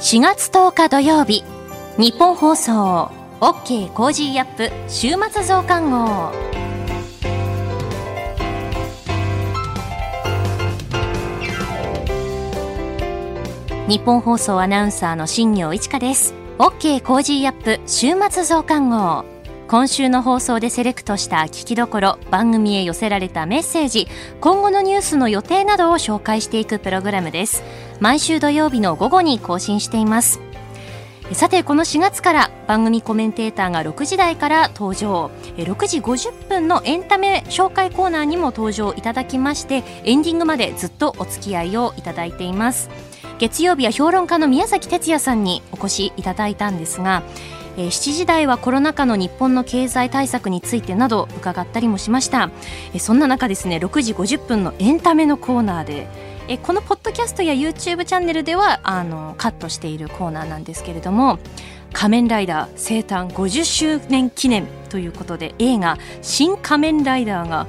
4月10日土曜日日本放送 OK コージーアップ週末増刊号。ニッポン放送アナウンサーの新行市佳です。OK Cozy up 週末増刊号。今週の放送でセレクトした聞きどころ番組へ寄せられたメッセージ今後のニュースの予定などを紹介していくプログラムです。毎週土曜日の午後に更新しています。さてこの4月から番組コメンテーターが6時台から登場。6時50分のエンタメ紹介コーナーにも登場いただきましてエンディングまでずっとお付き合いをいただいています。月曜日は評論家の宮崎哲也さんにお越しいただいたんですが7時台はコロナ禍の日本の経済対策についてなど伺ったりもしました。そんな中ですね6時50分のエンタメのコーナーでえこのポッドキャストや YouTube チャンネルではあのカットしているコーナーなんですけれども「仮面ライダー生誕50周年記念」ということで映画「新仮面ライダー」が、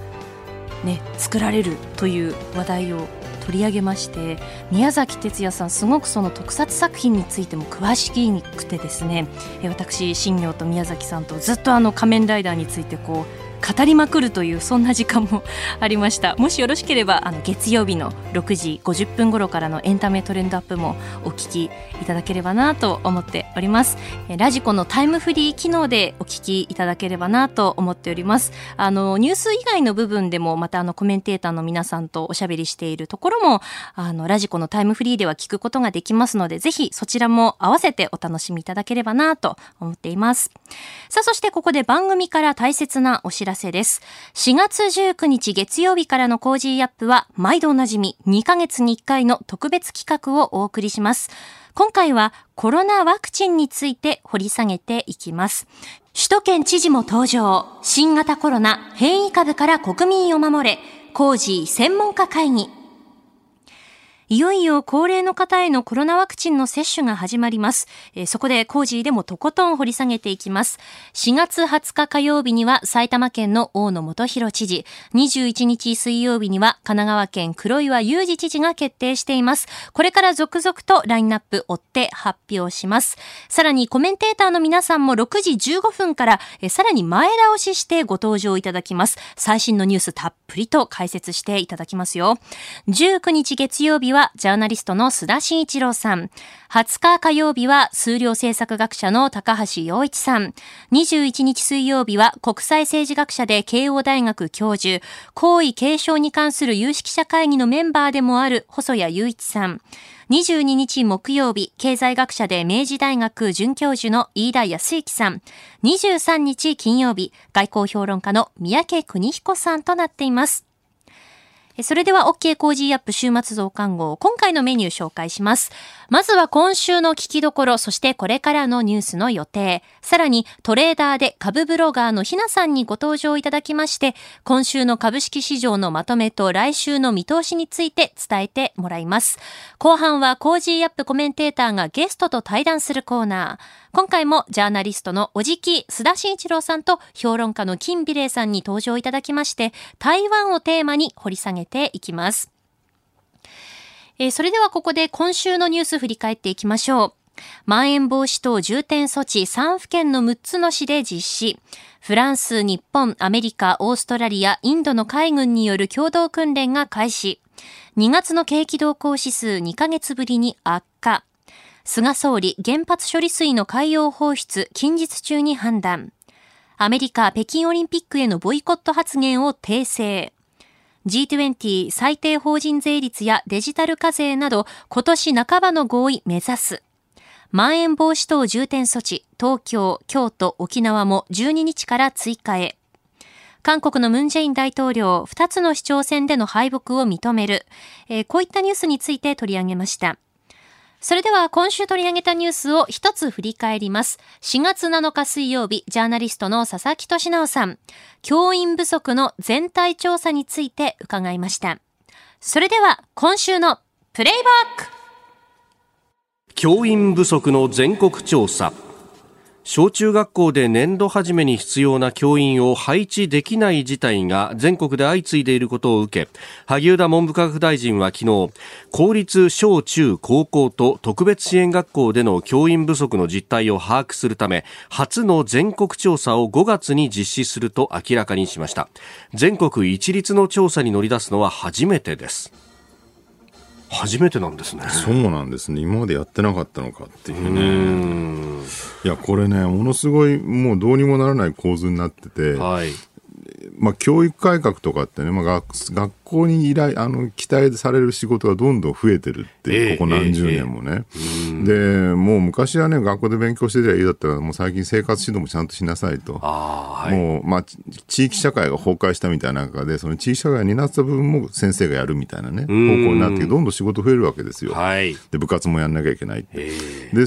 ね、作られるという話題を取り上げまして宮崎哲也さんすごくその特撮作品についても詳しくてですね。私新業と宮崎さんとずっとあの仮面ライダーについてこう語りまくるというそんな時間もありました。もしよろしければあの月曜日の6時50分頃からのエンタメトレンドアップもお聞きいただければなと思っております。ラジコのタイムフリー機能でお聞きいただければなと思っております。あのニュース以外の部分でもまたあのコメンテーターの皆さんとおしゃべりしているところもあのラジコのタイムフリーでは聞くことができますのでぜひそちらも合わせてお楽しみいただければなと思っています。さあそしてここで番組から大切なお知らせです。4月19日月曜日からの Cozy up は、毎度おなじみ2ヶ月に1回の特別企画をお送りします。今回はコロナワクチンについて掘り下げていきます。首都圏知事も登場。新型コロナ変異株から国民を守れ。 Cozy 専門家会議。いよいよ高齢の方へのコロナワクチンの接種が始まります。えー、そこでコージーでもとことん掘り下げていきます。4月20日火曜日には埼玉県の大野元弘知事、21日水曜日には神奈川県黒岩祐二知事が決定しています。これから続々とラインナップ追って発表します。さらにコメンテーターの皆さんも6時15分から、えー、さらに前倒ししてご登場いただきます。最新のニュースたっぷりと解説していただきますよ。19日月曜日ははジャーナリストの須田慎一郎さん。20日火曜日は数量政策学者の高橋洋一さん。21日水曜日は国際政治学者で慶応大学教授、皇位継承に関する有識者会議のメンバーでもある細谷雄一さん。22日木曜日、経済学者で明治大学准教授の飯田康之さん。23日金曜日、外交評論家の三宅邦彦さんとなっています。それでは OK Cozy up 週末増刊号、今回のメニュー紹介します。まずは今週の聞きどころ、そしてこれからのニュースの予定、さらにトレーダーで株ブロガーのひなさんにご登場いただきまして、今週の株式市場のまとめと来週の見通しについて伝えてもらいます。後半は Cozy up コメンテーターがゲストと対談するコーナー。今回もジャーナリストのおじき須田慎一郎さんと評論家の金美齢さんに登場いただきまして、台湾をテーマに掘り下げていきます。えー、それではここで今週のニュース振り返っていきましょう。まん延防止等重点措置3府県の6つの市で実施。フランス、日本、アメリカ、オーストラリア、インドの海軍による共同訓練が開始。2月の景気動向指数2ヶ月ぶりに悪化。菅総理原発処理水の海洋放出近日中に判断。アメリカ北京オリンピックへのボイコット発言を訂正。G20 最低法人税率やデジタル課税など今年半ばの合意目指す。まん延防止等重点措置、東京、京都、沖縄も12日から追加へ。韓国のムンジェイン大統領、2つの市長選での敗北を認める。えー、こういったニュースについて取り上げました。それでは今週取り上げたニュースを一つ振り返ります。4月7日水曜日、ジャーナリストの佐々木俊直さん、教員不足の全体調査について伺いました。それでは今週のプレイバック教員不足の全国調査小中学校で年度初めに必要な教員を配置できない事態が全国で相次いでいることを受け萩生田文部科学大臣は昨日公立小中高校と特別支援学校での教員不足の実態を把握するため初の全国調査を5月に実施すると明らかにしました。全国一律の調査に乗り出すのは初めてです。初めてなんですね。そうなんですね。今までやってなかったのかっていうね。いやこれねものすごいもうどうにもならない構図になってて、はい、まあ、教育改革とかってね、まあ学、学校に依頼、あの、期待される仕事がどんどん増えてるっていう、ここ何十年もね。で、もう昔はね、学校で勉強してりゃいいだったら、もう最近生活指導もちゃんとしなさいと。はい、もう、まあ、地域社会が崩壊したみたいな中で、その地域社会になった部分も先生がやるみたいなね、方向になって、どんどん仕事増えるわけですよ。はい、で、部活もやんなきゃいけないって。で、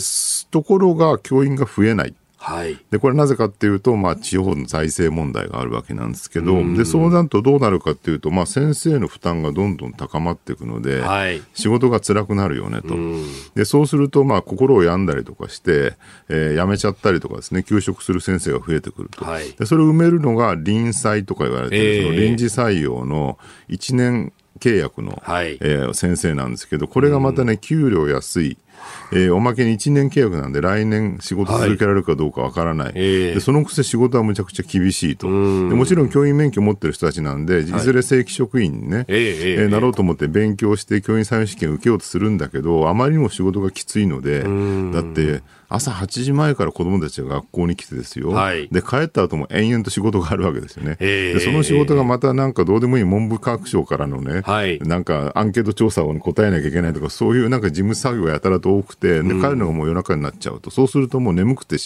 ところが教員が増えない。はい、でこれなぜかっていうと、まあ、地方の財政問題があるわけなんですけど、でそうなるとどうなるかっていうと、まあ、先生の負担がどんどん高まっていくので、はい、仕事が辛くなるよねと、でそうすると、まあ、心を病んだりとかして、えー、辞めちゃったりとかですね休職する先生が増えてくると、はい、でそれを埋めるのが臨採とか言われてる、えー、その臨時採用の1年契約の、はい、えー、先生なんですけどこれがまたね給料安いえー、おまけに1年契約なんで来年仕事続けられるかどうかわからない、はい、でそのくせ仕事はむちゃくちゃ厳しいと。でもちろん教員免許を持ってる人たちなんでい。ずれ正規職員にね、はい、えー、なろうと思って勉強して教員採用試験を受けようとするんだけどあまりにも仕事がきついのでだって朝8時前から子どもたちが学校に来てですよ、はい、で帰った後も延々と仕事があるわけですよね、でその仕事がまたなんかどうでもいい文部科学省からのね、はい、なんかアンケート調査を答えなきゃいけないとか、そういうなんか事務作業がやたらと多くて、で帰るのがもう夜中になっちゃうと、そうするともう眠くて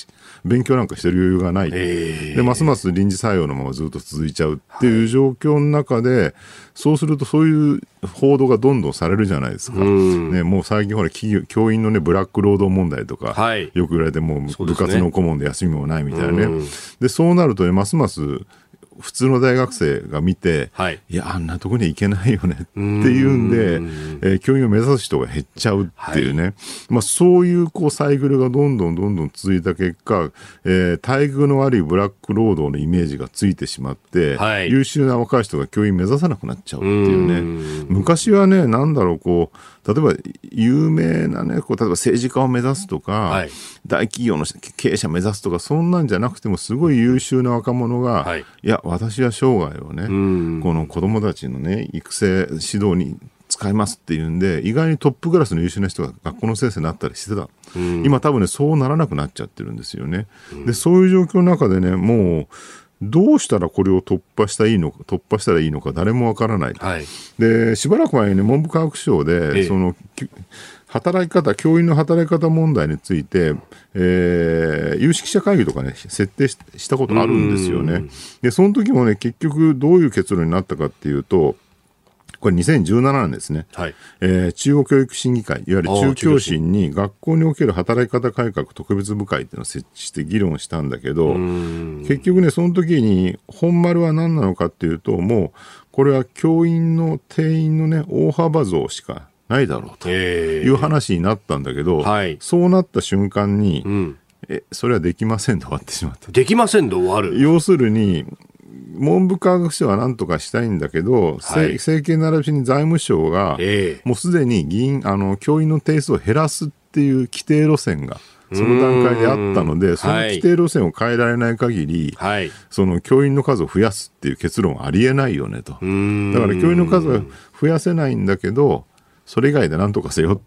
勉強なんかしてる余裕がない、でますます臨時採用のままずっと続いちゃうっていう状況の中で、そうするとそういう報道がどんどんされるじゃないですか、ね、もう最近ほら教員のねブラック労働問題とか、はい、よく言われても部活の顧問で休みもないみたいなね、でそうなるとねますます普通の大学生が見て、はい、いや、あんなとこに行けないよねっていうんで、えー、教員を目指す人が減っちゃうっていうね、はい、まあ、そういうこうサイクルがどんどんどんどん続いた結果、えー、待遇の悪いブラック労働のイメージがついてしまって、はい、優秀な若い人が教員目指さなくなっちゃうっていうね、昔はね、なんだろう、こう、例えば有名なね、こう例えば政治家を目指すとか、はい、大企業の経営者を目指すとか、そんなんじゃなくても、すごい優秀な若者が、はい、いや、私は生涯をね、この子供たちのね、育成、指導に使いますっていうんで、意外にトップクラスの優秀な人が学校の先生になったりしてた。今多分ね、そうならなくなっちゃってるんですよね。で、そういう状況の中でね、もう、どうしたらこれを突破したいいのか突破したらいいのか誰もわからない、はい、でしばらく前に、ね、文部科学省で、ええ、その働き方教員の働き方問題について、えー、有識者会議とかね設定したことあるんですよね。でその時もね結局どういう結論になったかっていうとこれ2017年ですね、はい。えー、中国教育審議会、いわゆる中教審に学校における働き方改革特別部会っていうのを設置して議論したんだけど、結局ね、その時に本丸は何なのかっていうと、もうこれは教員の定員のね、大幅増しかないだろうという話になったんだけど、はい、そうなった瞬間に、うん。えそれはできませんと終わってしまった。できませんと終わる。要するに、文部科学省はなんとかしたいんだけど、はい、政権並びに財務省が、もうすでに議員あの教員の定数を減らすっていう規定路線が。その段階であったので、その規定路線を変えられない限り、はい、その教員の数を増やすっていう結論はありえないよねと。だから教員の数は増やせないんだけど、それ以外でなんとかせよ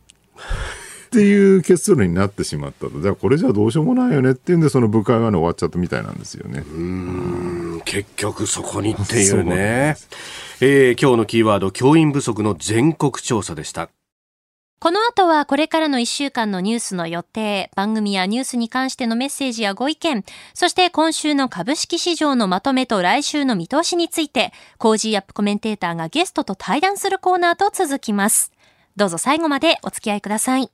っていう結論になってしまったと。じゃあこれじゃどうしようもないよねっていうんで、その部会はね、終わっちゃったみたいなんですよね。うん、結局そこにっていうね。えー、今日のキーワード、教員不足の全国調査でした。この後はこれからの1週間のニュースの予定、番組やニュースに関してのメッセージやご意見、そして今週の株式市場のまとめと来週の見通しについて、 Cozy up コメンテーターがゲストと対談するコーナーと続きます。どうぞ最後までお付き合いください。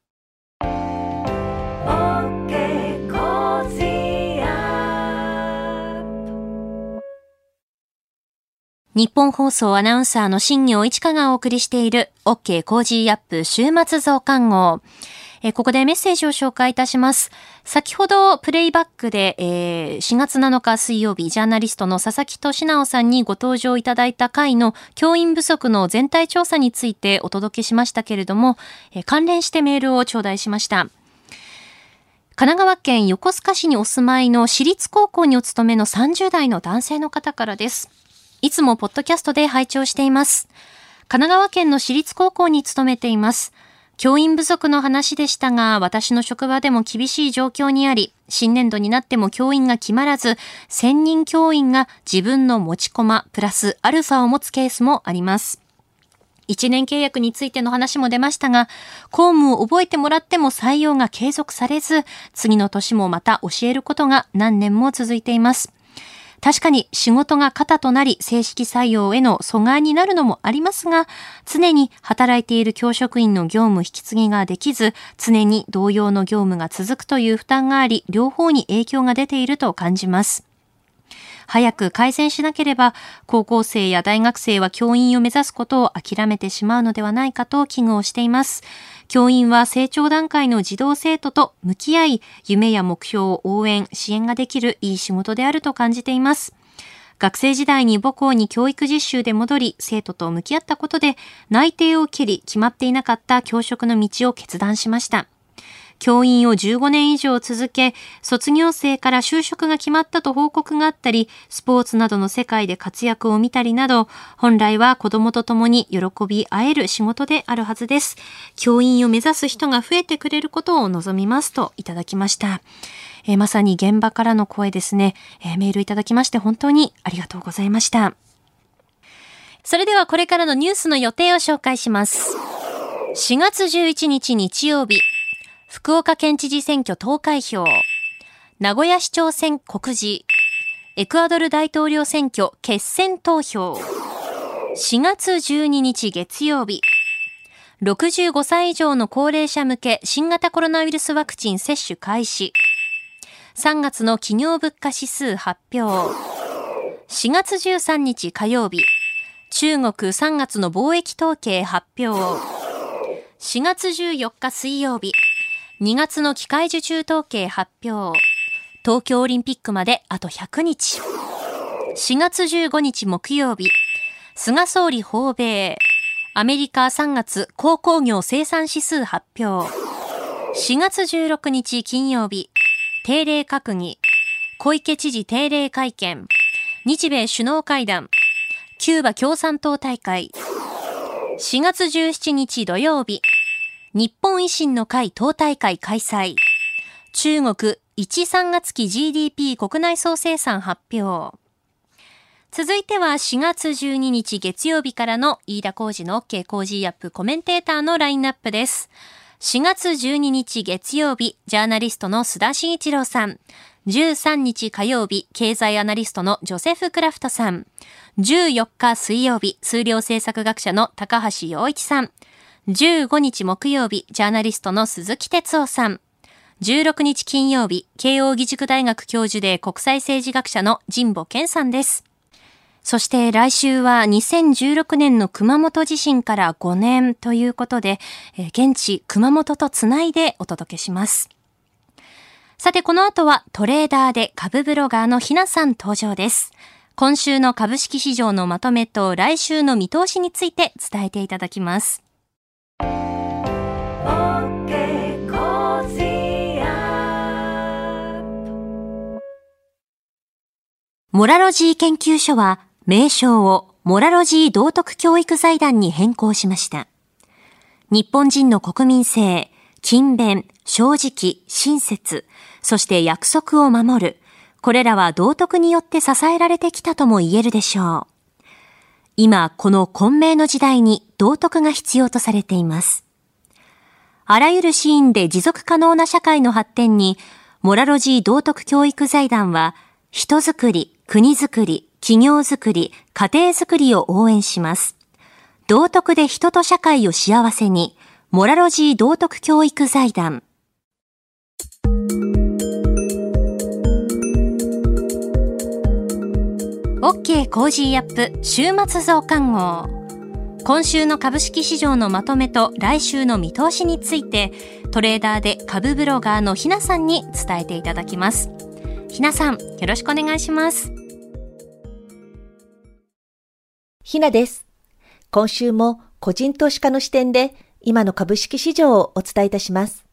ニッポン放送アナウンサーの新行市佳がお送りしている OK Cozy up 週末増刊号。えここでメッセージを紹介いたします。先ほどプレイバックで、えー、4月7日水曜日、ジャーナリストの佐々木俊尚さんにご登場いただいた回の教員不足の全体調査についてお届けしましたけれども、え関連してメールを頂戴しました。神奈川県横須賀市にお住まいの私立高校にお勤めの30代の男性の方からです。いつもポッドキャストで拝聴しています。神奈川県の私立高校に勤めています。教員不足の話でしたが、私の職場でも厳しい状況にあり、新年度になっても教員が決まらず、専任教員が自分の持ち駒プラスアルファを持つケースもあります。一年契約についての話も出ましたが、公務を覚えてもらっても採用が継続されず、次の年もまた教えることが何年も続いています。確かに仕事が肩となり正式採用への阻害になるのもありますが、常に働いている教職員の業務引き継ぎができず、常に同様の業務が続くという負担があり、両方に影響が出ていると感じます。早く改善しなければ、高校生や大学生は教員を目指すことを諦めてしまうのではないかと危惧をしています。教員は成長段階の児童生徒と向き合い、夢や目標を応援、支援ができるいい仕事であると感じています。学生時代に母校に教育実習で戻り、生徒と向き合ったことで、内定を切り、決まっていなかった教職の道を決断しました。教員を15年以上続け、卒業生から就職が決まったと報告があったり、スポーツなどの世界で活躍を見たりなど、本来は子供と共に喜び合える仕事であるはずです。教員を目指す人が増えてくれることを望みますといただきました。えー、まさに現場からの声ですね、えー、メールいただきまして本当にありがとうございました。それではこれからのニュースの予定を紹介します。4月11日日曜日、福岡県知事選挙投開票、名古屋市長選告示、エクアドル大統領選挙決選投票、4月12日月曜日、65歳以上の高齢者向け新型コロナウイルスワクチン接種開始、3月の企業物価指数発表、4月13日火曜日、中国3月の貿易統計発表、4月14日水曜日、2月の機械受注統計発表。東京オリンピックまであと100日。4月15日木曜日。菅総理訪米。アメリカ3月鉱工業生産指数発表。4月16日金曜日。定例閣議。小池知事定例会見。日米首脳会談。キューバ共産党大会。4月17日土曜日。日本維新の会党大会開催。中国1、3月期 GDP 国内総生産発表。続いては4月12日月曜日からの飯田浩二の OK 工事アップコメンテーターのラインナップです。4月12日月曜日、ジャーナリストの須田慎一郎さん。13日火曜日、経済アナリストのジョセフ・クラフトさん。14日水曜日、数量政策学者の高橋洋一さん。15日木曜日、ジャーナリストの鈴木哲夫さん。16日金曜日、慶応義塾大学教授で国際政治学者の神保健さんです。そして来週は2016年の熊本地震から5年ということで、現地熊本とつないでお届けします。さてこの後はトレーダーで株ブロガーのひなさん登場です。今週の株式市場のまとめと来週の見通しについて伝えていただきます。モラロジー研究所は名称をモラロジー道徳教育財団に変更しました。日本人の国民性、勤勉、正直、親切、そして約束を守る。これらは道徳によって支えられてきたとも言えるでしょう。今、この混迷の時代に道徳が必要とされています。あらゆるシーンで持続可能な社会の発展に、モラロジー道徳教育財団は、人づくり、国づくり、企業づくり、家庭づくりを応援します。道徳で人と社会を幸せに、モラロジー道徳教育財団。OK Cozy up 週末増刊号。今週の株式市場のまとめと来週の見通しについて、トレーダーで株ブロガーのひなさんに伝えていただきます。ひなさん、よろしくお願いします。ひなです。今週も個人投資家の視点で今の株式市場をお伝えいたします。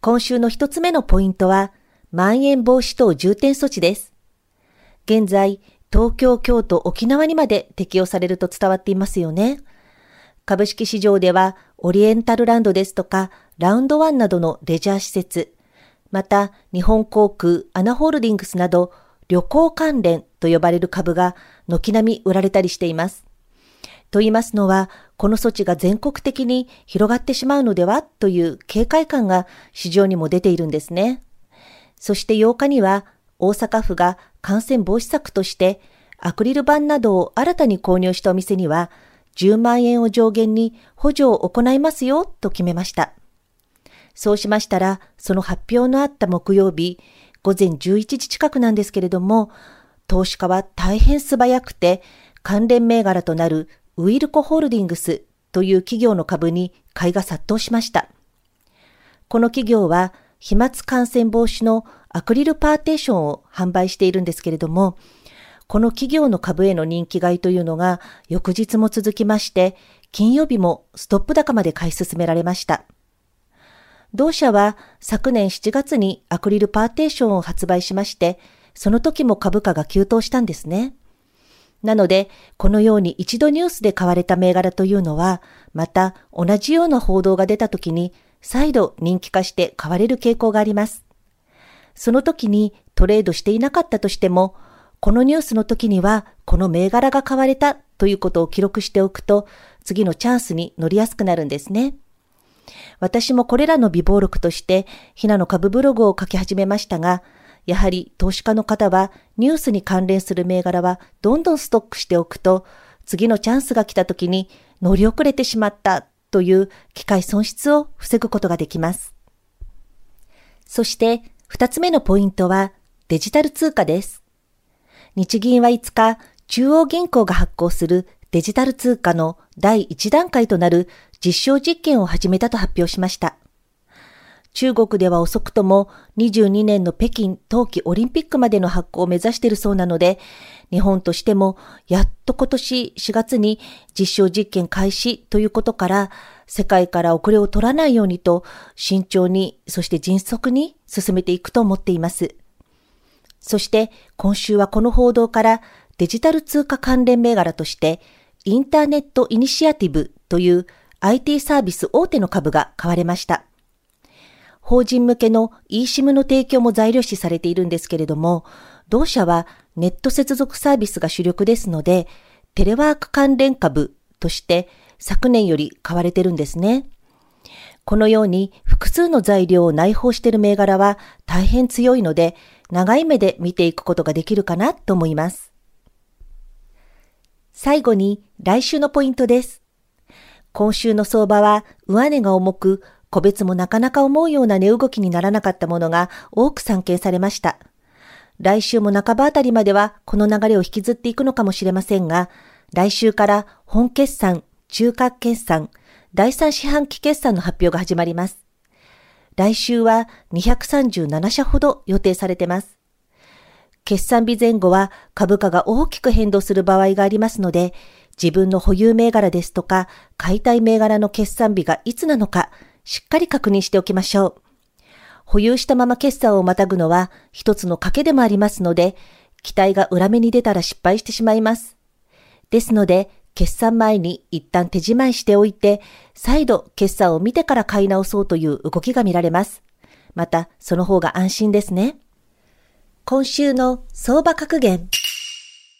今週の一つ目のポイントは、まん延防止等重点措置です。現在、東京、京都、沖縄にまで適用されると伝わっていますよね。株式市場では、オリエンタルランドですとか、ラウンドワンなどのレジャー施設、また、日本航空、アナホールディングスなど、旅行関連と呼ばれる株が軒並み売られたりしています。と言いますのは、この措置が全国的に広がってしまうのではという警戒感が市場にも出ているんですね。そして8日には大阪府が感染防止策としてアクリル板などを新たに購入したお店には10万円を上限に補助を行いますよと決めました。そうしましたら、その発表のあった木曜日、午前11時近くなんですけれども、投資家は大変素早くて関連銘柄となるウィルコホールディングスという企業の株に買いが殺到しました。この企業は飛沫感染防止のアクリルパーテーションを販売しているんですけれども、この企業の株への人気買いというのが翌日も続きまして、金曜日もストップ高まで買い進められました。同社は昨年7月にアクリルパーテーションを発売しまして、その時も株価が急騰したんですね。なので、このように一度ニュースで買われた銘柄というのは、また同じような報道が出た時に、再度人気化して買われる傾向があります。その時にトレードしていなかったとしても、このニュースの時には、この銘柄が買われたということを記録しておくと、次のチャンスに乗りやすくなるんですね。私もこれらの微暴録として、ひなの株ブログを書き始めましたが、やはり投資家の方はニュースに関連する銘柄はどんどんストックしておくと、次のチャンスが来た時に乗り遅れてしまったという機械損失を防ぐことができます。そして二つ目のポイントはデジタル通貨です。日銀は5日、中央銀行が発行するデジタル通貨の第1段階となる実証実験を始めたと発表しました。中国では遅くとも22年の北京冬季オリンピックまでの発行を目指しているそうなので、日本としてもやっと今年4月に実証実験開始ということから、世界から遅れを取らないようにと慎重に、そして迅速に進めていくと思っています。そして今週はこの報道からデジタル通貨関連銘柄としてインターネットイニシアティブという IT サービス大手の株が買われました。法人向けの eSIM の提供も材料視されているんですけれども、同社はネット接続サービスが主力ですので、テレワーク関連株として昨年より買われてるんですね。このように複数の材料を内包している銘柄は大変強いので、長い目で見ていくことができるかなと思います。最後に来週のポイントです。今週の相場は上値が重く、個別もなかなか思うような値動きにならなかったものが多く散見されました。来週も半ばあたりまではこの流れを引きずっていくのかもしれませんが、来週から本決算、中核決算、第三四半期決算の発表が始まります。来週は237社ほど予定されています。決算日前後は株価が大きく変動する場合がありますので、自分の保有銘柄ですとか、買いたい銘柄の決算日がいつなのか、しっかり確認しておきましょう。保有したまま決算をまたぐのは一つの賭けでもありますので、期待が裏目に出たら失敗してしまいます。ですので、決算前に一旦手仕舞いしておいて、再度決算を見てから買い直そうという動きが見られます。また、その方が安心ですね。今週の相場格言。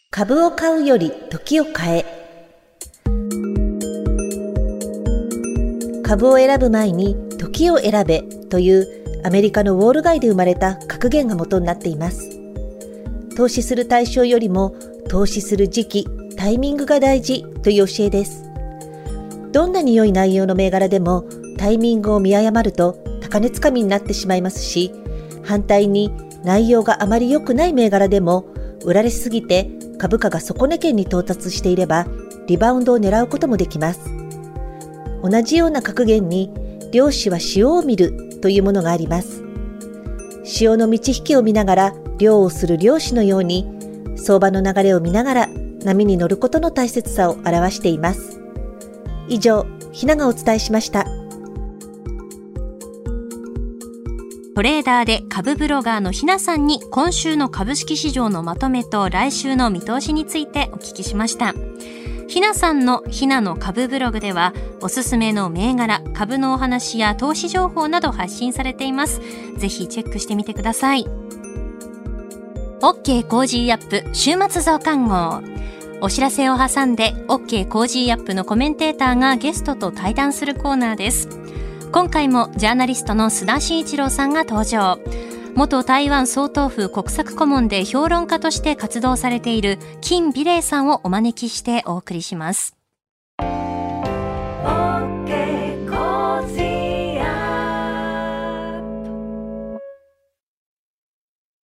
株を買うより時を変え。株を選ぶ前に時を選べというアメリカのウォール街で生まれた格言が元になっています。投資する対象よりも投資する時期、タイミングが大事という教えです。どんなに良い内容の銘柄でもタイミングを見誤ると高値つかみになってしまいますし、反対に内容があまり良くない銘柄でも売られすぎて株価が底値圏に到達していれば、リバウンドを狙うこともできます。同じような格言に、漁師は潮を見るというものがあります。潮の満ち引きを見ながら漁をする漁師のように、相場の流れを見ながら波に乗ることの大切さを表しています。以上、ひながお伝えしました。トレーダーで株ブロガーのひなさんに今週の株式市場のまとめと来週の見通しについてお聞きしました。ひなさんのひなの株ブログではおすすめの銘柄、株のお話や投資情報など発信されています。ぜひチェックしてみてください。OK Cozy up 週末増刊号。お知らせを挟んで OK コージーアップのコメンテーターがゲストと対談するコーナーです。今回もジャーナリストの須田慎一郎さんが登場。元台湾総統府国策顧問で評論家として活動されている金美齢さんをお招きしてお送りします。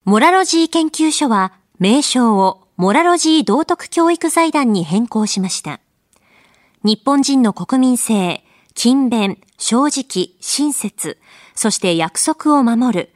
モラロジー研究所は名称をモラロジー道徳教育財団に変更しました。日本人の国民性、勤勉、正直、親切、そして約束を守る。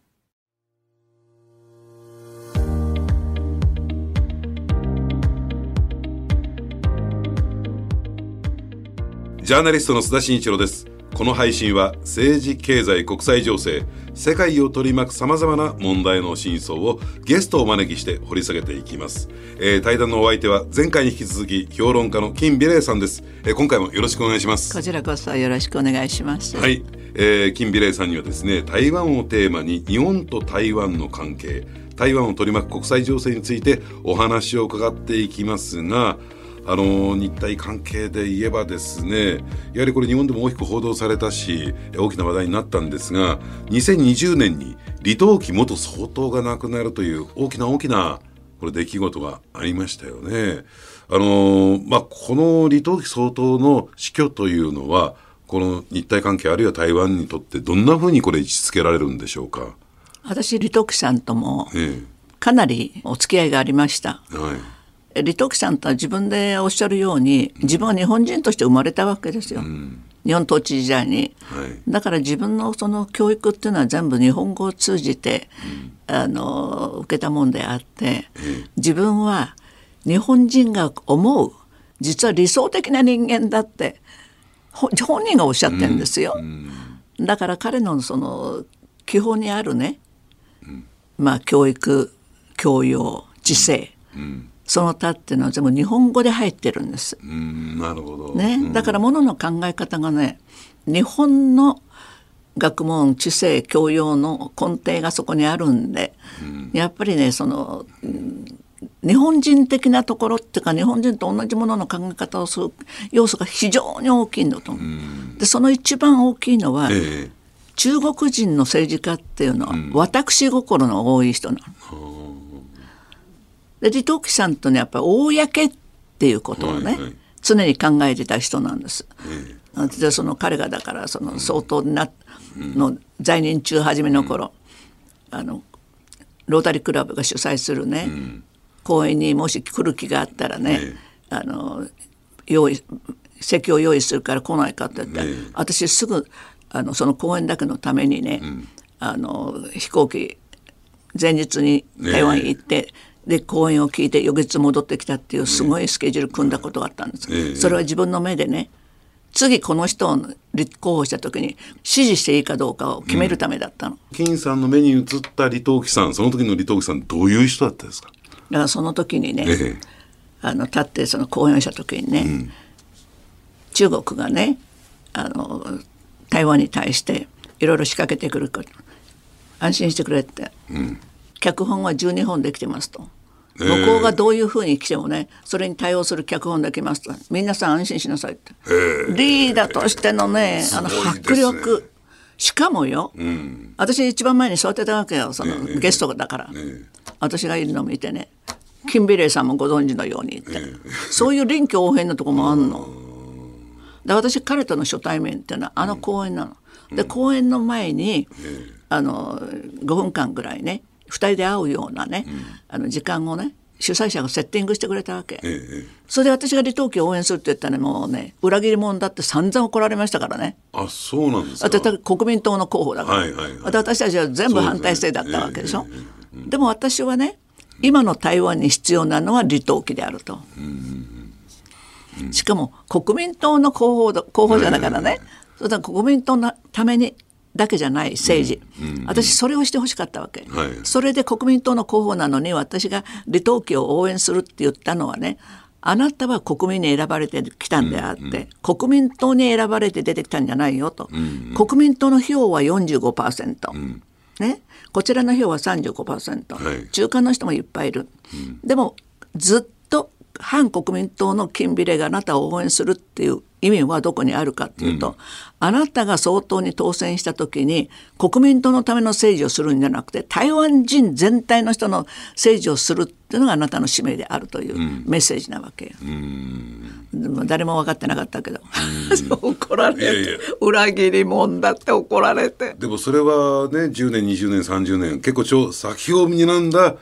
ジャーナリストの須田慎一郎です。この配信は政治経済国際情勢世界を取り巻くさまざまな問題の真相をゲストをお招きして掘り下げていきます、えー、対談のお相手は前回に引き続き評論家の金美玲さんです、えー、今回もよろしくお願いします。こちらこそよろしくお願いします。はい。えー、金美玲さんにはですね台湾をテーマに日本と台湾の関係台湾を取り巻く国際情勢についてお話を伺っていきますがあの日体関係で言えばですねやはりこれ日本でも大きく報道されたし大きな話題になったんですが2020年に李登輝元総統が亡くなるという大きな大きなこれ出来事がありましたよね。あのまあ、この李登輝総統の死去というのはこの日体関係あるいは台湾にとってどんなふうにこれ位置づけられるんでしょうか？私李登輝さんともかなりお付き合いがありました。はい李徳さんとは自分でおっしゃるように自分は日本人として生まれたわけですよ。うん。日本統治時代に、はい、だから自分のその教育っていうのは全部日本語を通じて、うん、あの受けたもんであって、自分は日本人が思う実は理想的な人間だって本人がおっしゃってるんですよ、うん。うん、だから彼のその基本にあるね、まあ教育教養知性、その他っていうのは全部日本語で入ってるんです。なるほど。ね、だからものの考え方がね、日本の学問知性教養の根底がそこにあるんで、うん、やっぱりねその、日本人的なところっていうか日本人と同じものの考え方をする要素が非常に大きいんだと思う。うん、でその一番大きいのは、えー、中国人の政治家っていうのは、私心の多い人なの。で李登輝さんとねやっぱり公っていうことをね、はいはい、常に考えてた人なんです。えー、でその彼がだからその相当な、の在任中初めの頃、うん、あのロータリークラブが主催するね、うん、公演にもし来る気があったらね、えー、あの用意席を用意するから来ないかって言って、えー、私すぐあのその公演だけのためにね、うん、あの飛行機前日に台湾行って、で講演を聞いて翌日戻ってきたっていうすごいスケジュール組んだことがあったんです、えそれは自分の目でね次この人を立候補した時に支持していいかどうかを決めるためだったの、うん、金さんの目に映った李登輝さんその時の李登輝さんどういう人だったんですか？だからその時にね、えあの立ってその講演をした時にね、うん、中国がねあの台湾に対していろいろ仕掛けてくるから安心してくれって、うん脚本は12本できてますと。向こうがどういうふうに来てもねそれに対応する脚本できますと。皆さん安心しなさいって。リーダーとしてのねあの迫力。しかもよ、うん、私一番前に座ってたわけよその、ゲストだから、私がいるのを見てね。キンビレイさんもご存知のようにって、そういう臨機応変なとこもあんの。で私彼との初対面っていうのはあの公演なの。で公演の前に、あの5分間ぐらいね2人で会うようなね、あの時間をね主催者がセッティングしてくれたわけ、それで私が離島機を応援するって言ったらもうね裏切り者だって散々怒られましたからね。あそうなんですか。国民党の候補だから、はいはいはい、私たちは全部反対性だったわけでしょ、でも私はね今の台湾に必要なのは離島機であると、しかも国民党の候補候補者だからね、それだ国民党のためにだけじゃない政治、うん。うん、私それをしてほしかったわけ、はい、それで国民党の候補なのに私が離島期を応援するって言ったのはねあなたは国民に選ばれてきたんであって、うん。うん、国民党に選ばれて出てきたんじゃないよと、うん。うん、国民党の票は45%、うん、ね、こちらの票は35%、はい、中間の人もいっぱいいる、うん、でもずっと反国民党の金ビレがあなたを応援するっていう意味はどこにあるかっていうと、うん、あなたが総統に当選した時に国民党のための政治をするんじゃなくて台湾人全体の人の政治をするっていうのがあなたの使命であるというメッセージなわけよ。うん、でも誰も分かってなかったけど、怒られていやいや。裏切り者だって怒られて。でもそれはね10年20年30年結構超先を見なんだ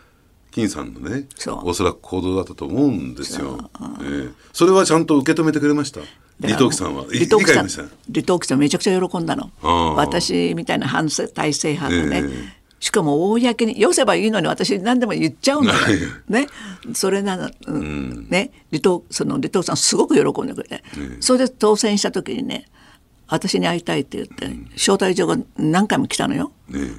金さんのねおそらく行動だったと思うんですよ。そ,、えー、それはちゃんと受け止めてくれました？李登輝さんは？李登輝さん李登輝さんめちゃくちゃ喜んだの。私みたいな反体制派がね、えー、しかも公によせばいいのに私何でも言っちゃうんだよ。ね、それなの、うん、ね。李登その李登さんすごく喜んでくれて、えー、それで当選した時にね私に会いたいって言って、招待状が何回も来たのよ。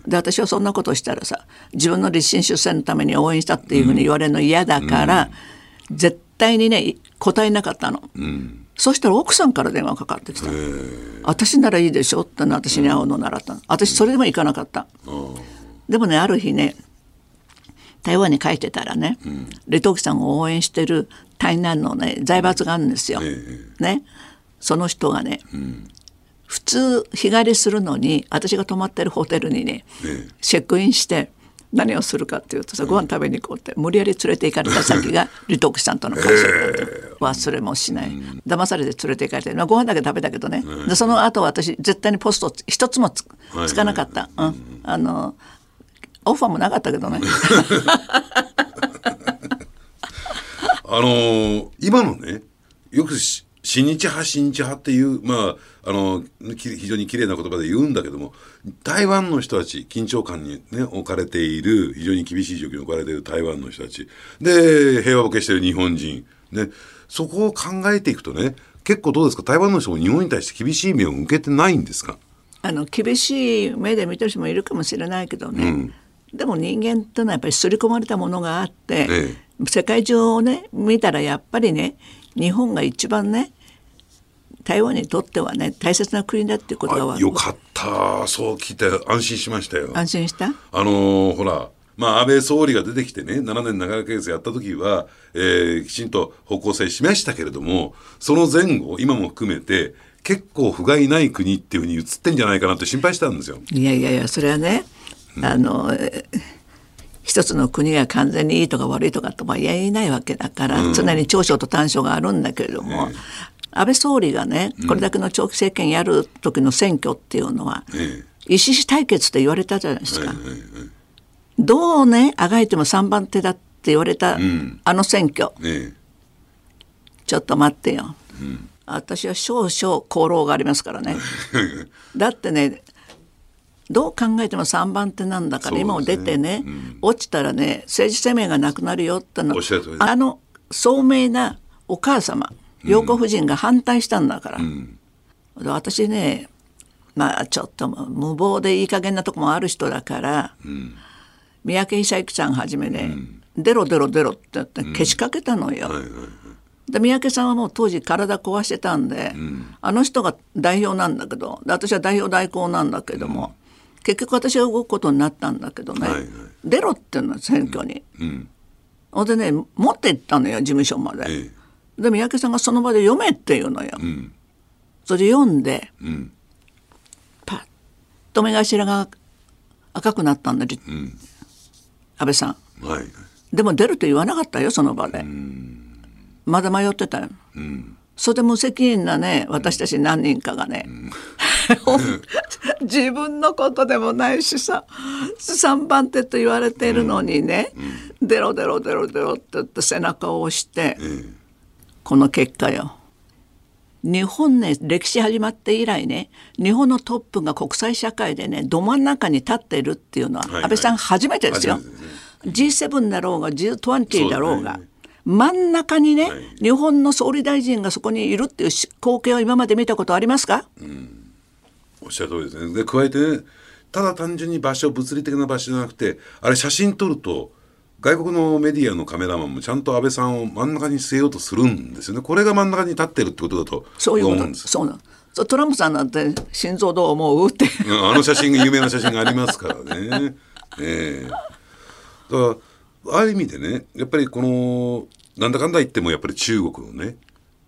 で私はそんなことをしたらさ自分の立身出世のために応援したっていうふうに言われるの嫌だから、絶対にね答えなかったの。そしたら奥さんから電話かかってきた。私ならいいでしょっての私に会うのならった私それでも行かなかった。でもねある日ね台湾に帰ってたらね、うん、レトキさんを応援してる台南のね財閥があるんですよ。ね。その人がね、うん普通日帰りするのに私が泊まってるホテルにね、チェックインして何をするかっていうとさご飯食べに行こうって無理やり連れて行かれた先が 李徳さんとの会社だった忘れもしない、騙されて連れて行かれて、まあ、ご飯だけ食べたけどね、でその後私絶対にポスト一つもつつかなかった、うん、あのオファーもなかったけどね。あのー、今のねよくし新日派新日派っていうまああの非常に綺麗な言葉で言うんだけども台湾の人たち緊張感に、ね、置かれている非常に厳しい状況に置かれている台湾の人たち。で平和ボケしている日本人。でそこを考えていくとね結構どうですか？台湾の人も日本に対して厳しい目を向けてないんですか？あの厳しい目で見てる人もいるかもしれないけどね、うん、でも人間ってのはやっぱり刷り込まれたものがあって、ええ、世界中をね見たらやっぱりね日本が一番ね台湾にとってはね大切な国だっていうことがよかった。そう聞いて安心しましたよ。安心した？あのー、ほらまあ、安倍総理が出てきてね7年長ヶ月やった時は、えー、きちんと方向性示したけれどもその前後今も含めて結構不甲斐ない国っていうふうに映ってんじゃないかなって心配したんですよ。いやいやいやそれはね、うん、あの一つの国が完全にいいとか悪いとかとは言えないわけだから、うん、常に長所と短所があるんだけれども、安倍総理がねこれだけの長期政権やる時の選挙っていうのは、うん、意思対決って言われたじゃないですか。どうねあがいても3番手だって言われた、うん、あの選挙、ちょっと待ってよ、うん、私は少々功労がありますからね。だってねどう考えても3番手なんだから、今も出てね、うん、落ちたらね政治生命がなくなるよってのあの聡明なお母様陽子夫人が反対したんだから、うん、私ねまあちょっと無謀でいい加減なとこもある人だから、うん、三宅久之ちゃんはじめね、うん、出ろ出ろ出ろって言ってけしかけたのよ。はいはいで三宅さんはもう当時体壊してたんで、うん、あの人が代表なんだけど私は代表代行なんだけども、うん、結局私が動くことになったんだけどね、はいはい、出ろっていうのは選挙に、うん、ほんでね持って行ったのよ事務所まで、ええ、で三宅さんがその場で読めって言うのよ、うん、それで読んで、うん、パッと目頭が赤くなったんだ、うん、安倍さん、はい、でも出ると言わなかったよその場で。まだ迷ってたよ、うん、それで無責任なね。私たち何人かがね、自分のことでもないしさ。3番手と言われているのにね、出ろ出ろ出ろ出ろって言って背中を押して、この結果よ。日本ね歴史始まって以来ね日本のトップが国際社会でねど真ん中に立っているっていうのは、安倍さん初めてですよ。G7 だろうが G20 だろうが。ね、真ん中にね、はい、日本の総理大臣がそこにいるっていう光景を今まで見たことありますか、うん、おっしゃる通りですね。で加えてねただ単純に場所物理的な場所じゃなくてあれ写真撮ると外国のメディアのカメラマンもちゃんと安倍さんを真ん中に据えようとするんですよね。これが真ん中に立ってるってことだとそういうこと。です。そうなん。トランプさんなんて心臓どう思うって。あの写真有名な写真がありますからね。えー、だからある意味でねやっぱりこのなんだかんだ言ってもやっぱり中国のね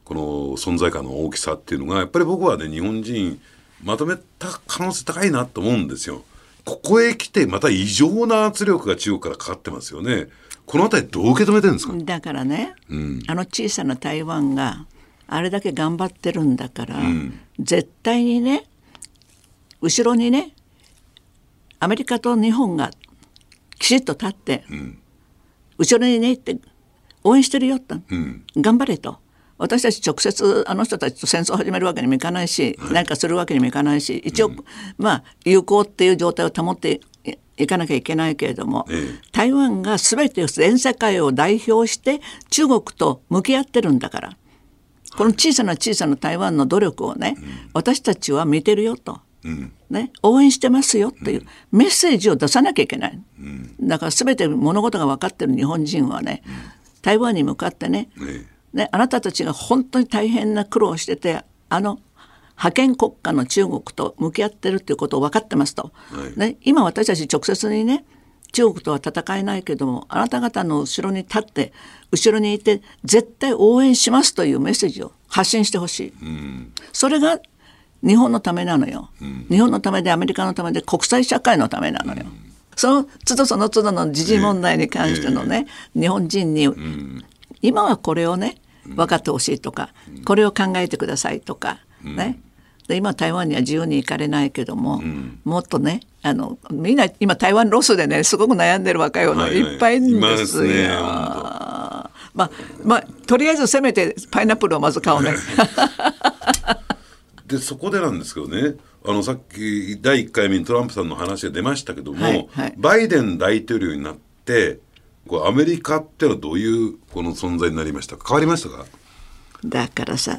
この存在感の大きさっていうのがやっぱり僕はね日本人まとめた可能性高いなと思うんですよ。ここへ来てまた異常な圧力が中国からかかってますよね。この辺りどう受け止めてるんですか？だからね、うん、あの小さな台湾があれだけ頑張ってるんだから、うん、絶対にね後ろにねアメリカと日本がきちっと立って、うん、後ろにねって応援してるよと、頑張れと。私たち直接あの人たちと戦争を始めるわけにもいかないし、はい、何かするわけにもいかないし一応、うん、まあ友好っていう状態を保っていかなきゃいけないけれども、ええ、台湾が全て全世界を代表して中国と向き合ってるんだから。この小さな小さな台湾の努力をね、うん、私たちは見てるよと。うん、ね、応援してますよっていうメッセージを出さなきゃいけない、だから全て物事が分かってる日本人はね、台湾に向かってね、ね、あなたたちが本当に大変な苦労をしててあの覇権国家の中国と向き合ってるっていうことを分かってますと、はい、ね、今私たち直接にね中国とは戦えないけどもあなた方の後ろに立って後ろにいて絶対応援しますというメッセージを発信してほしい、うん、それが日本のためなのよ、うん、日本のためでアメリカのためで国際社会のためなのよ、うん、その都度その都度の時事問題に関してのね、えー、日本人に今はこれをね分かってほしいとか、これを考えてくださいとか、ね。で今台湾には自由に行かれないけども、もっとねあのみんな今台湾ロスでねすごく悩んでる若い子がいっぱいいるんですよ。はいはいね、まあまあとりあえずせめてパイナップルをまず買おうね。でそこでなんですけどねあのさっき第1回目にトランプさんの話が出ましたけども、はいはい、バイデン大統領になってこうアメリカってのはどういうこの存在になりましたか？変わりましたか？だからさ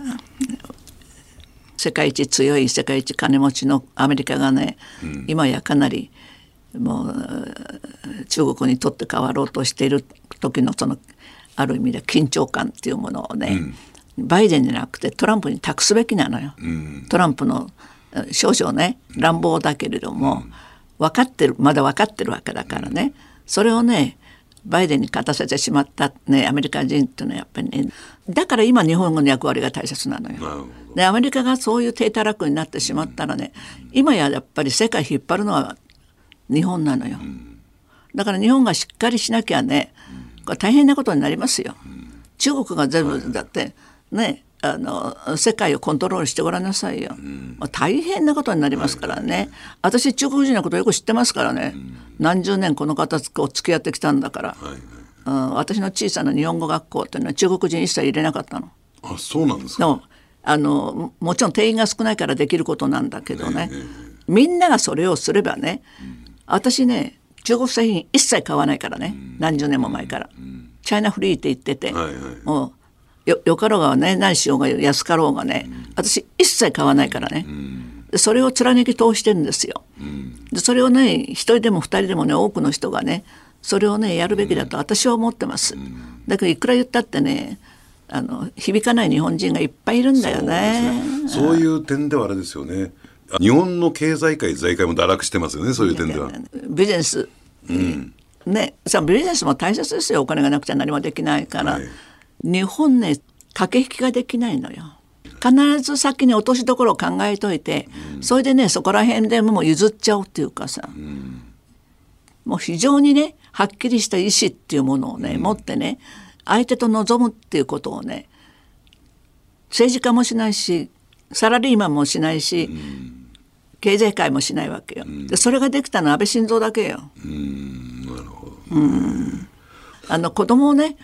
世界一強い世界一金持ちのアメリカがね、うん、今やかなりもう中国にとって変わろうとしている時のそのある意味で緊張感っていうものをね、うん、バイデンじゃなくてトランプに託すべきなのよ。うん、トランプの少々ね乱暴だけれども、分かってるまだ分かってるわけだからね、それをねバイデンに勝たせてしまったねアメリカ人っていうのはやっぱりねだから今日本語の役割が大切なのよ。でアメリカがそういう低たらくになってしまったらね今ややっぱり世界引っ張るのは日本なのよ。だから日本がしっかりしなきゃねこれ大変なことになりますよ。中国が全部だってねあの世界をコントロールしてごらんなさいよ、うん、大変なことになりますからね、はい、私中国人のことよく知ってますからね、うん、何十年この方と付き合ってきたんだから、はいはい、うん、私の小さな日本語学校っていうのは中国人一切入れなかったの。あそうなんですか。あのもちろん定員が少ないからできることなんだけどね、ねねみんながそれをすればね、私ね中国製品一切買わないからね、何十年も前から、チャイナフリーって言ってて、はいはい、もうよよかろうがね何しようが安かろうがね、私一切買わないからね、それを貫き通してるんですよ。でそれをね一人でも二人でもね多くの人がねそれをねやるべきだと私は思ってます。だけどいくら言ったってねあの響かない日本人がいっぱいいるんだよね。そう、ね,、いう点ではあれですよね。日本の経済界財界も堕落してますよねそういう点では。ビジネス、うん、ねさビジネスも大切ですよ。お金がなくちゃ何もできないから、はい、日本ね駆け引きができないのよ。必ず先に落としどころを考えといて、うん、それでねそこら辺でもう譲っちゃおうっていうかさ、うん、もう非常にねはっきりした意思っていうものをね、うん、持ってね相手と望むっていうことをね政治家もしないしサラリーマンもしないし、経済界もしないわけよ。でそれができたのは安倍晋三だけよ。なるほど。あの子供をね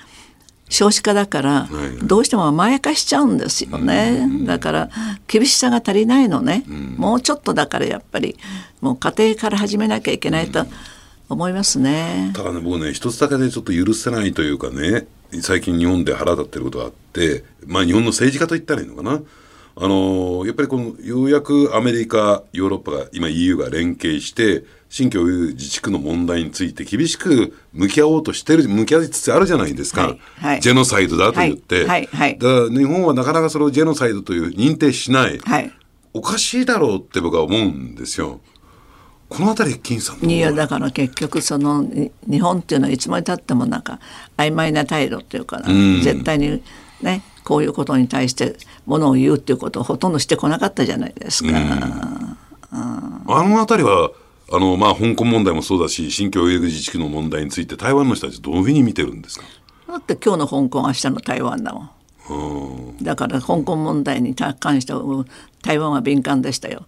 少子化だから、どうしても甘やかしちゃうんですよね、だから厳しさが足りないのね、もうちょっとだからやっぱりもう家庭から始めなきゃいけないと思いますね。ただね僕ね一つだけでちょっと許せないというかね最近日本で腹立ってることがあってまあ日本の政治家と言ったらいいのかな。あのやっぱりこのようやくアメリカヨーロッパが今 EU が連携して新疆自治区の問題について厳しく向き合おうとしてる向き合いつつあるじゃないですか、はいはい、ジェノサイドだと言って、はいはい、だから日本はなかなかそれをジェノサイドという認定しない、おかしいだろうって僕は思うんですよ。この辺り金さんいやだから結局その日本っていうのはいつまでたってもなんか曖昧な態度っていうかな、うん、絶対にねこういうことに対してものを言うっていうことをほとんどしてこなかったじゃないですか。うん、あの辺りはあのまあ香港問題もそうだし新疆ウイグル自治区の問題について台湾の人たちどういうふうに見てるんですか？だって今日の香港明日の台湾だもん。だから香港問題に関しては台湾は敏感でしたよ。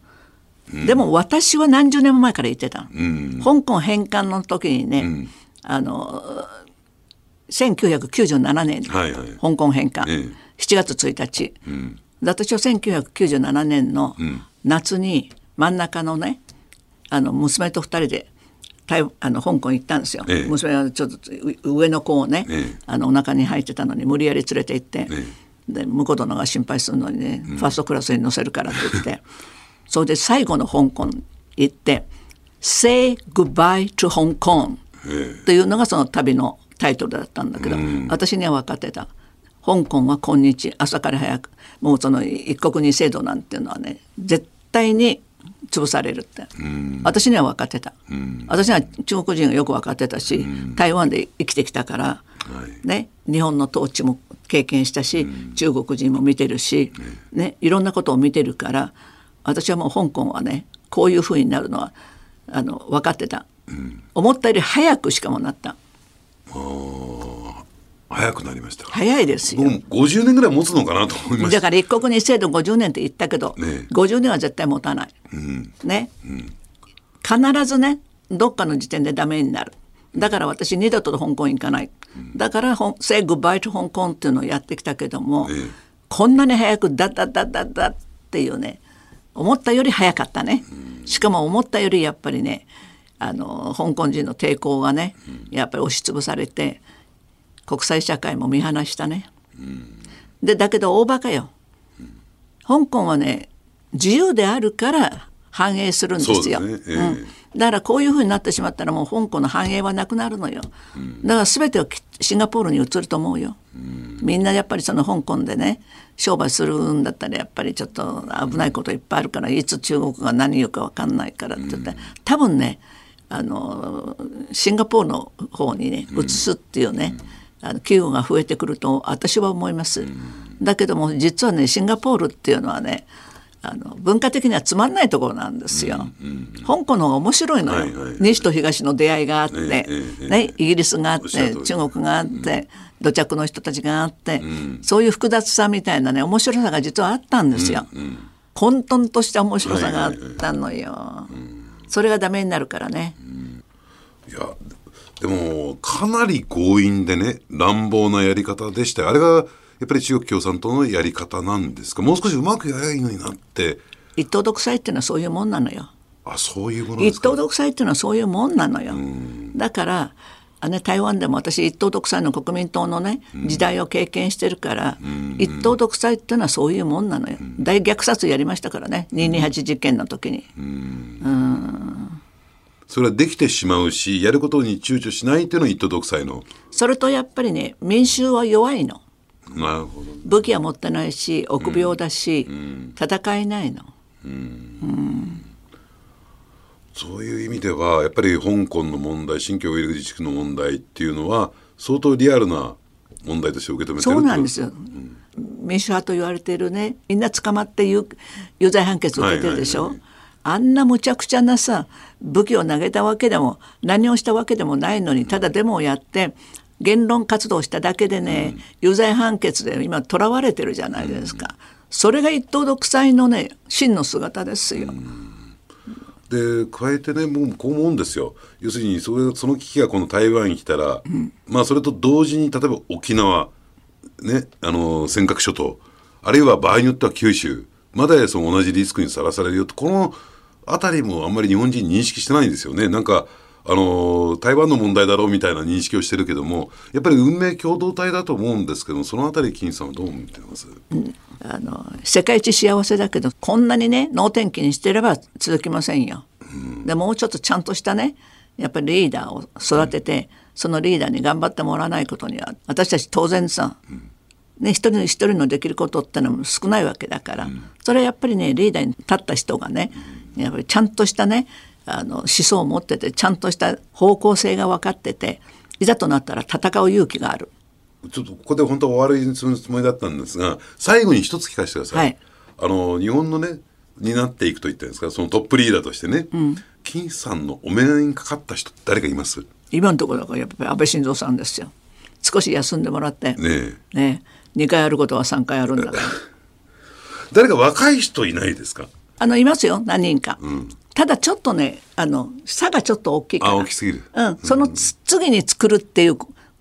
でも私は何十年も前から言ってた、うん、香港返還の時にね、うん、あの1997年、はいはい、香港返還、ええ、7月1日、うん、私は1997年の夏に真ん中のねあの娘と2人で台あの香港行ったんですよ、ええ、娘はちょっと上の子をね、え、あのお腹に入ってたのに無理やり連れて行って、で婿殿が心配するのにね、ファーストクラスに乗せるからって言って。それで最後の香港行って「Say Goodbye to Hong Kong」というのがその旅のタイトルだったんだけど、私には分かってた。香港は今日朝から早くもうその一国二制度なんていうのはね絶対に潰されるって、私には分かってた、私には中国人がよく分かってたし、台湾で生きてきたから、はい、ね、日本の統治も経験したし、中国人も見てるし、ね、いろんなことを見てるから私はもう香港はねこういうふうになるのはあの分かってた、うん、思ったより早くしかもなった。早くなりました早いですよ。50年ぐらい持つのかなと思いまだから一国二制度50年って言ったけど、ね、50年は絶対持たない。うん、ね、うん、必ずねどっかの時点でダメになる。だから私二度と香港行かない。だから「Say Goodbye to Hong Kong」っていうのをやってきたけども、ね、こんなに早くダッダッダッダッダッっていうね思ったより早かったね。しかも思ったよりやっぱりねあの香港人の抵抗がねやっぱり押しつぶされて国際社会も見放したね。でだけど大バカよ。香港はね自由であるから繁栄するんですよ。ねえー、うんだからこういうふうになってしまったらもう香港の繁栄はなくなるのよ。だから全てはシンガポールに移ると思うよ。みんなやっぱりその香港でね商売するんだったらやっぱりちょっと危ないこといっぱいあるからいつ中国が何言うか分かんないからって言って多分ねあのシンガポールの方にね移すっていうね、あの企業が増えてくると私は思います。だけども実はねシンガポールっていうのはねあの文化的にはつまんないところなんですよ。香港の方が面白いのよ、西と東の出会いがあって、えー、ね、イギリスがあって中国があって、土着の人たちがあって、うん、そういう複雑さみたいなね面白さが実はあったんですよ。混沌とした面白さがあったのよ。それがダメになるからね。いやでもかなり強引でね乱暴なやり方でしたあれがやっぱり中国共産党のやり方なんですか？もう少しうまくやればいいのになって。一党独裁っていうのはそういうもんなのよ。あそういうもの一党独裁っていうのはそういうもんなのよ。だからあね、台湾でも私一党独裁の国民党のね時代を経験してるから、うん、一党独裁っていうのはそういうもんなのよ、うん、大虐殺やりましたからね。228事件の時に。うん、うんそれはできてしまうしやることに躊躇しないっていうのが一党独裁の。それとやっぱりね民衆は弱いの。なるほど。武器は持ってないし臆病だし、うん、戦えないの、うん、そういう意味ではやっぱり香港の問題新疆ウイグル自治区の問題っていうのは相当リアルな問題として受け止めてるそうなんですよ、うん、民主派と言われているねみんな捕まって有罪判決を受けてるでしょ、はいはいはいあんなむちゃくちゃなさ武器を投げたわけでも何をしたわけでもないのにただデモをやって言論活動しただけでね、うん、有罪判決で今囚われてるじゃないですか、うん、それが一党独裁のね真の姿ですよ。うん。で加えてねもうこう思うんですよ。要するにそれその危機がこの台湾に来たら、うん、まあそれと同時に例えば沖縄ねあの尖閣諸島あるいは場合によっては九州まだその同じリスクにさらされるよと。この辺りもあんまり日本人認識してないんですよね。なんかあの台湾の問題だろうみたいな認識をしてるけどもやっぱり運命共同体だと思うんですけどそのあたり金さんはどう思ってます、うん、あの世界一幸せだけどこんなにね能天気にしてれば続きませんよ。うん、でもうちょっとちゃんとしたねやっぱりリーダーを育てて、うん、そのリーダーに頑張ってもらわないことには私たち当然さ、ね、一人一人のできることってのも少ないわけだから、それはやっぱりねリーダーに立った人がね、やっぱりちゃんとしたねあの思想を持っててちゃんとした方向性が分かってていざとなったら戦う勇気がある。ちょっとここで本当は終わりにするつもりだったんですが最後に一つ聞かせてください。はい、あの日本のねになっていくと言ったんですか？そのトップリーダーとしてね、うん、金さんのお目にかかった人誰かいます？今のところだからやっぱり安倍晋三さんですよ。少し休んでもらって。ねえ。ね2回やることは3回やるんだから 誰か若い人いないですか？あのいますよ何人か、うん、ただちょっとねあの差がちょっと大きいから。大きすぎる、うん、その次に作るっていう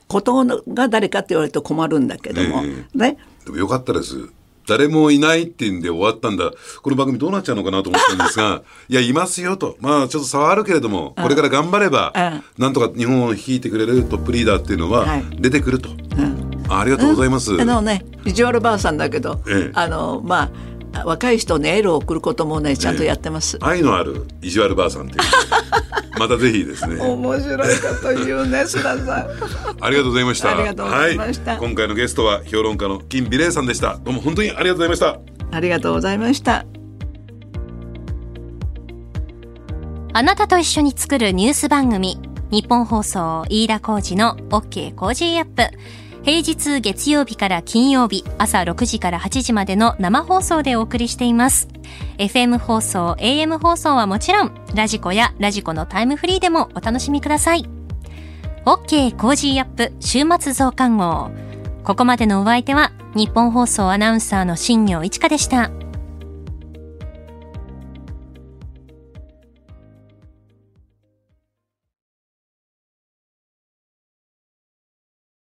ことが誰かって言われると困るんだけども、ねね。でもよかったです。誰もいないっていうんで終わったんだ。この番組どうなっちゃうのかなと思ったんですが いやいますよと。まあちょっと差はあるけれどもこれから頑張れば、なんとか日本を率いてくれるトップリーダーっていうのは出てくると、ありがとうございます、あのね意地悪ばあさんだけど、ええ、あのまあ若い人にエールを送ることもねちゃんとやってます、愛のある意地悪ばあさんっていう。またぜひですね。面白いこと言うね須田さん。ありがとうございました。ありがとうございました、はい、今回のゲストは評論家の金美玲さんでした。どうも本当にありがとうございました。ありがとうございました。あなたと一緒に作るニュース番組日本放送飯田浩二の OK コージーアップ平日月曜日から金曜日朝6時から8時までの生放送でお送りしています。FM 放送、AM 放送はもちろん、 radiko や radiko のタイムフリーでもお楽しみください。OK Cozy up 週末増刊号。ここまでのお相手は日本放送アナウンサーの新業一華でした。